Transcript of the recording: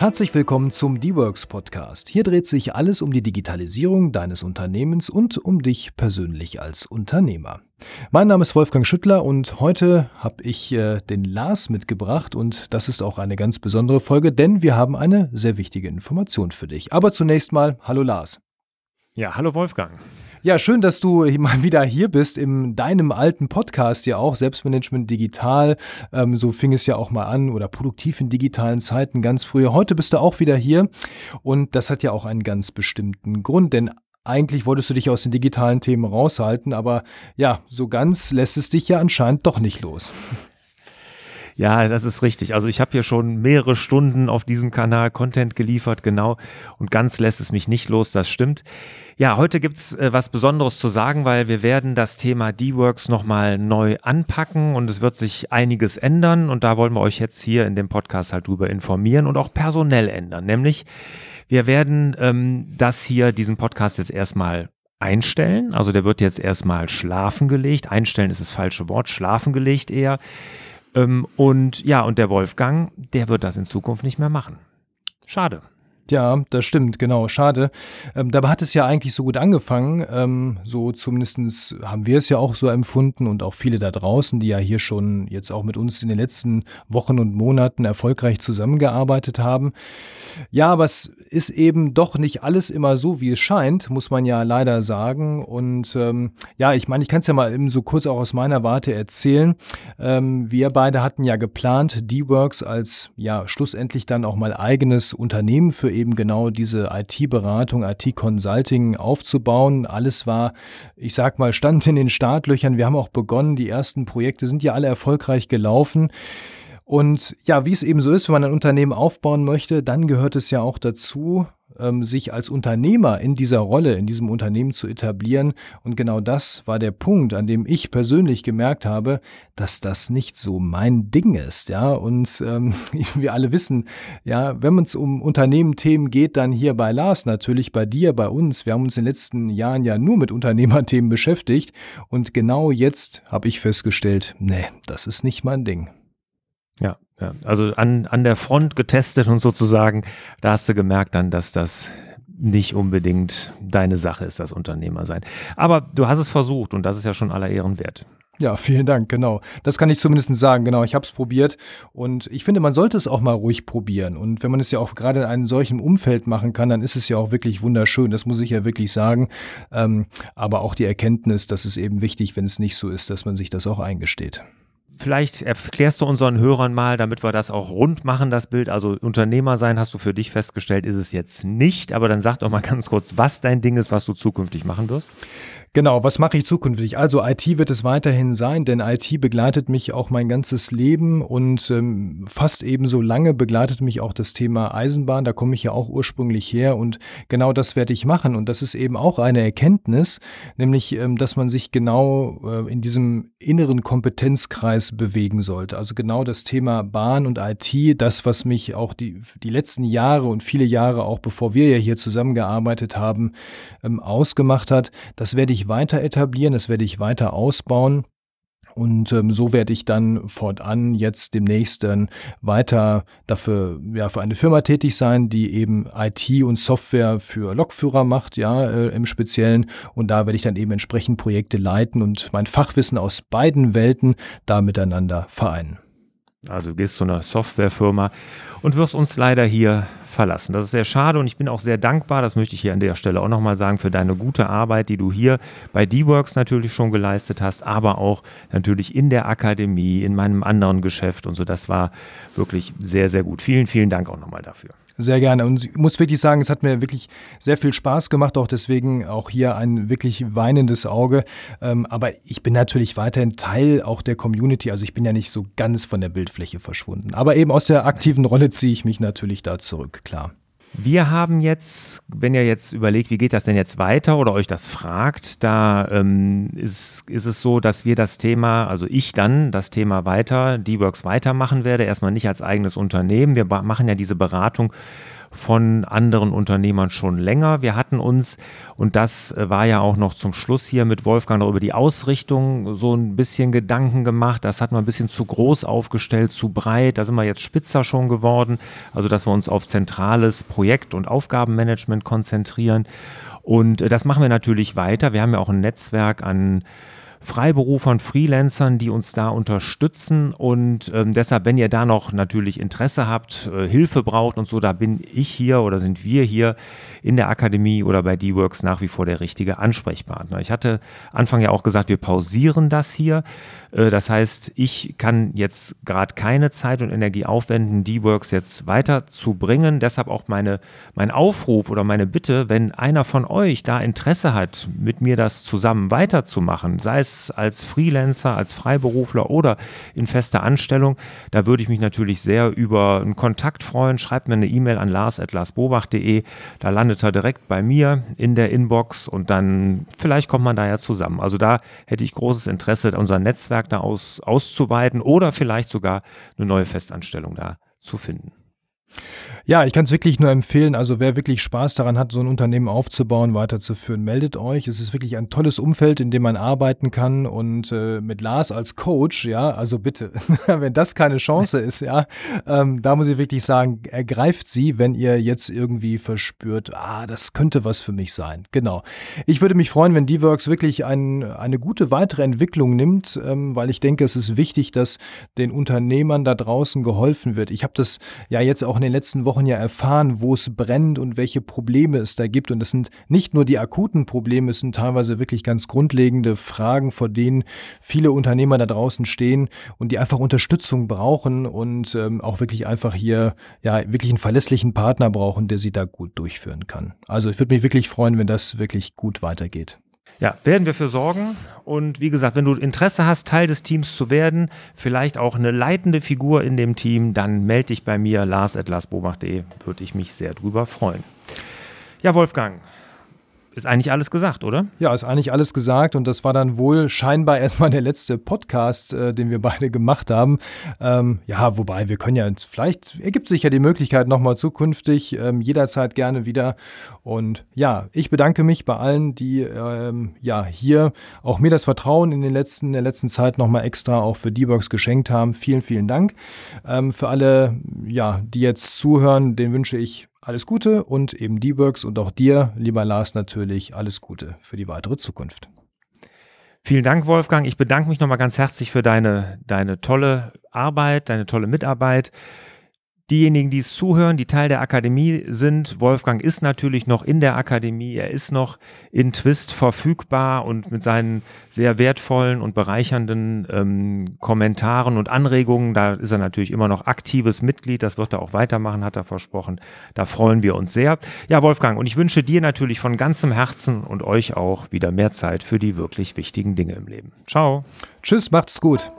Herzlich willkommen zum D-Works Podcast. Hier dreht sich alles um die Digitalisierung deines Unternehmens und um dich persönlich als Unternehmer. Mein Name ist Wolfgang Schüttler und heute habe ich äh, den Lars mitgebracht und das ist auch eine ganz besondere Folge, denn wir haben eine sehr wichtige Information für dich. Aber zunächst mal, hallo Lars. Ja, hallo Wolfgang. Ja, schön, dass du mal wieder hier bist in deinem alten Podcast ja auch, Selbstmanagement digital. Ähm, so fing es ja auch mal an oder produktiv in digitalen Zeiten ganz früher. Heute bist du auch wieder hier und das hat ja auch einen ganz bestimmten Grund, denn eigentlich wolltest du dich aus den digitalen Themen raushalten, aber ja, so ganz lässt es dich ja anscheinend doch nicht los. Ja, das ist richtig. Also ich habe hier schon mehrere Stunden auf diesem Kanal Content geliefert, genau. Und ganz lässt es mich nicht los, das stimmt. Ja, heute gibt's äh, was Besonderes zu sagen, weil wir werden das Thema D-Works nochmal neu anpacken und es wird sich einiges ändern. Und da wollen wir euch jetzt hier in dem Podcast halt drüber informieren und auch personell ändern. Nämlich, wir werden ähm, das hier, diesen Podcast jetzt erstmal einstellen. Also der wird jetzt erstmal schlafen gelegt. Einstellen ist das falsche Wort, schlafen gelegt eher. Ähm, und ja, und der Wolfgang, der wird das in Zukunft nicht mehr machen. Schade. Ja, das stimmt, genau. Schade. Ähm, dabei hat es ja eigentlich so gut angefangen. Ähm, so zumindestens haben wir es ja auch so empfunden und auch viele da draußen, die ja hier schon jetzt auch mit uns in den letzten Wochen und Monaten erfolgreich zusammengearbeitet haben. Ja, aber es ist eben doch nicht alles immer so, wie es scheint, muss man ja leider sagen. Und ähm, ja, ich meine, ich kann es ja mal eben so kurz auch aus meiner Warte erzählen. Ähm, wir beide hatten ja geplant, D-Works als ja schlussendlich dann auch mal eigenes Unternehmen für eben genau diese IT-Beratung, IT-Consulting aufzubauen. Alles war, ich sag mal, stand in den Startlöchern. Wir haben auch begonnen. Die ersten Projekte sind ja alle erfolgreich gelaufen. Und ja, wie es eben so ist, wenn man ein Unternehmen aufbauen möchte, dann gehört es ja auch dazu, ähm, sich als Unternehmer in dieser Rolle, in diesem Unternehmen zu etablieren. Und genau das war der Punkt, an dem ich persönlich gemerkt habe, dass das nicht so mein Ding ist. Ja, und ähm, wir alle wissen, ja, wenn es um Unternehmenthemen geht, dann hier bei Lars natürlich, bei dir, bei uns. Wir haben uns in den letzten Jahren ja nur mit Unternehmerthemen beschäftigt. Und genau jetzt habe ich festgestellt, nee, das ist nicht mein Ding. Ja, ja, also an, an der Front getestet und sozusagen, da hast du gemerkt dann, dass das nicht unbedingt deine Sache ist, das Unternehmer sein. Aber du hast es versucht und das ist ja schon aller Ehren wert. Ja, vielen Dank, genau. Das kann ich zumindest sagen, genau. Ich habe es probiert und ich finde, man sollte es auch mal ruhig probieren. Und wenn man es ja auch gerade in einem solchen Umfeld machen kann, dann ist es ja auch wirklich wunderschön. Das muss ich ja wirklich sagen. Ähm, aber auch die Erkenntnis, dass es eben wichtig, wenn es nicht so ist, dass man sich das auch eingesteht. Vielleicht erklärst du unseren Hörern mal, damit wir das auch rund machen, das Bild. Also Unternehmer sein hast du für dich festgestellt, ist es jetzt nicht. Aber dann sag doch mal ganz kurz, was dein Ding ist, was du zukünftig machen wirst. Genau, was mache ich zukünftig? Also IT wird es weiterhin sein, denn IT begleitet mich auch mein ganzes Leben und ähm, fast ebenso lange begleitet mich auch das Thema Eisenbahn. Da komme ich ja auch ursprünglich her und genau das werde ich machen. Und das ist eben auch eine Erkenntnis, nämlich, ähm, dass man sich genau äh, in diesem inneren Kompetenzkreis bewegen sollte. Also genau das Thema Bahn und IT, das, was mich auch die, die letzten Jahre und viele Jahre auch bevor wir ja hier zusammengearbeitet haben, ähm, ausgemacht hat, das werde ich weiter etablieren, das werde ich weiter ausbauen. Und ähm, so werde ich dann fortan jetzt demnächst dann weiter dafür, ja, für eine Firma tätig sein, die eben IT und Software für Lokführer macht, ja, äh, im Speziellen. Und da werde ich dann eben entsprechend Projekte leiten und mein Fachwissen aus beiden Welten da miteinander vereinen. Also du gehst zu einer Softwarefirma und wirst uns leider hier verlassen. Das ist sehr schade und ich bin auch sehr dankbar, das möchte ich hier an der Stelle auch nochmal sagen, für deine gute Arbeit, die du hier bei D-Works natürlich schon geleistet hast, aber auch natürlich in der Akademie, in meinem anderen Geschäft und so. Das war wirklich sehr, sehr gut. Vielen, vielen Dank auch nochmal dafür. Sehr gerne. Und ich muss wirklich sagen, es hat mir wirklich sehr viel Spaß gemacht, auch deswegen auch hier ein wirklich weinendes Auge. Ähm, aber ich bin natürlich weiterhin Teil auch der Community. Also ich bin ja nicht so ganz von der Bildfläche verschwunden. Aber eben aus der aktiven Rolle ziehe ich mich natürlich da zurück, klar. Wir haben jetzt, wenn ihr jetzt überlegt, wie geht das denn jetzt weiter oder euch das fragt, da ähm, ist, ist es so, dass wir das Thema, also ich dann das Thema weiter, D-Works weitermachen werde, erstmal nicht als eigenes Unternehmen. Wir machen ja diese Beratung von anderen Unternehmern schon länger. Wir hatten uns, und das äh, war ja auch noch zum Schluss hier mit Wolfgang noch über die Ausrichtung so ein bisschen Gedanken gemacht. Das hat man ein bisschen zu groß aufgestellt, zu breit. Da sind wir jetzt spitzer schon geworden. Also, dass wir uns auf zentrales Projekt- und Aufgabenmanagement konzentrieren. Und äh, das machen wir natürlich weiter. Wir haben ja auch ein Netzwerk an Freiberufern, Freelancern, die uns da unterstützen. Und ähm, deshalb, wenn ihr da noch natürlich Interesse habt, äh, Hilfe braucht und so, da bin ich hier oder sind wir hier in der Akademie oder bei D-Works nach wie vor der richtige Ansprechpartner. Ich hatte Anfang ja auch gesagt, wir pausieren das hier. Äh, das heißt, ich kann jetzt gerade keine Zeit und Energie aufwenden, D-Works jetzt weiterzubringen. Deshalb auch meine, mein Aufruf oder meine Bitte, wenn einer von euch da Interesse hat, mit mir das zusammen weiterzumachen, sei es es als Freelancer, als Freiberufler oder in fester Anstellung, da würde ich mich natürlich sehr über einen Kontakt freuen. Schreibt mir eine E-Mail an lars.larsbobach.de. Da landet er direkt bei mir in der Inbox und dann vielleicht kommt man da ja zusammen. Also da hätte ich großes Interesse, unser Netzwerk da aus, auszuweiten oder vielleicht sogar eine neue Festanstellung da zu finden. Ja, ich kann es wirklich nur empfehlen. Also wer wirklich Spaß daran hat, so ein Unternehmen aufzubauen, weiterzuführen, meldet euch. Es ist wirklich ein tolles Umfeld, in dem man arbeiten kann. Und äh, mit Lars als Coach, ja, also bitte, wenn das keine Chance ist, ja, ähm, da muss ich wirklich sagen, ergreift sie, wenn ihr jetzt irgendwie verspürt, ah, das könnte was für mich sein. Genau. Ich würde mich freuen, wenn D-Works wirklich ein, eine gute weitere Entwicklung nimmt, ähm, weil ich denke, es ist wichtig, dass den Unternehmern da draußen geholfen wird. Ich habe das ja jetzt auch in den letzten Wochen ja erfahren, wo es brennt und welche Probleme es da gibt. Und es sind nicht nur die akuten Probleme, es sind teilweise wirklich ganz grundlegende Fragen, vor denen viele Unternehmer da draußen stehen und die einfach Unterstützung brauchen und ähm, auch wirklich einfach hier ja wirklich einen verlässlichen Partner brauchen, der sie da gut durchführen kann. Also ich würde mich wirklich freuen, wenn das wirklich gut weitergeht. Ja, werden wir für sorgen. Und wie gesagt, wenn du Interesse hast, Teil des Teams zu werden, vielleicht auch eine leitende Figur in dem Team, dann melde dich bei mir, lars.larsbobach.de, würde ich mich sehr drüber freuen. Ja, Wolfgang, ist eigentlich alles gesagt, oder? Ja, ist eigentlich alles gesagt und das war dann wohl scheinbar erstmal der letzte Podcast, äh, den wir beide gemacht haben. Ähm, ja, wobei wir können ja, vielleicht ergibt sich ja die Möglichkeit nochmal zukünftig, ähm, jederzeit gerne wieder. Und ja, ich bedanke mich bei allen, die ähm, ja hier auch mir das Vertrauen in, den letzten, in der letzten Zeit nochmal extra auch für D-Box geschenkt haben. Vielen, vielen Dank. Ähm, für alle, ja, die jetzt zuhören, den wünsche ich alles Gute und eben D-Works und auch dir, lieber Lars, natürlich alles Gute für die weitere Zukunft. Vielen Dank, Wolfgang. Ich bedanke mich nochmal ganz herzlich für deine, deine tolle Arbeit, deine tolle Mitarbeit. Diejenigen, die es zuhören, die Teil der Akademie sind, Wolfgang ist natürlich noch in der Akademie, er ist noch in Twist verfügbar und mit seinen sehr wertvollen und bereichernden ähm, Kommentaren und Anregungen, da ist er natürlich immer noch aktives Mitglied, das wird er auch weitermachen, hat er versprochen. Da freuen wir uns sehr. Ja, Wolfgang, und ich wünsche dir natürlich von ganzem Herzen und euch auch wieder mehr Zeit für die wirklich wichtigen Dinge im Leben. Ciao. Tschüss, macht's gut.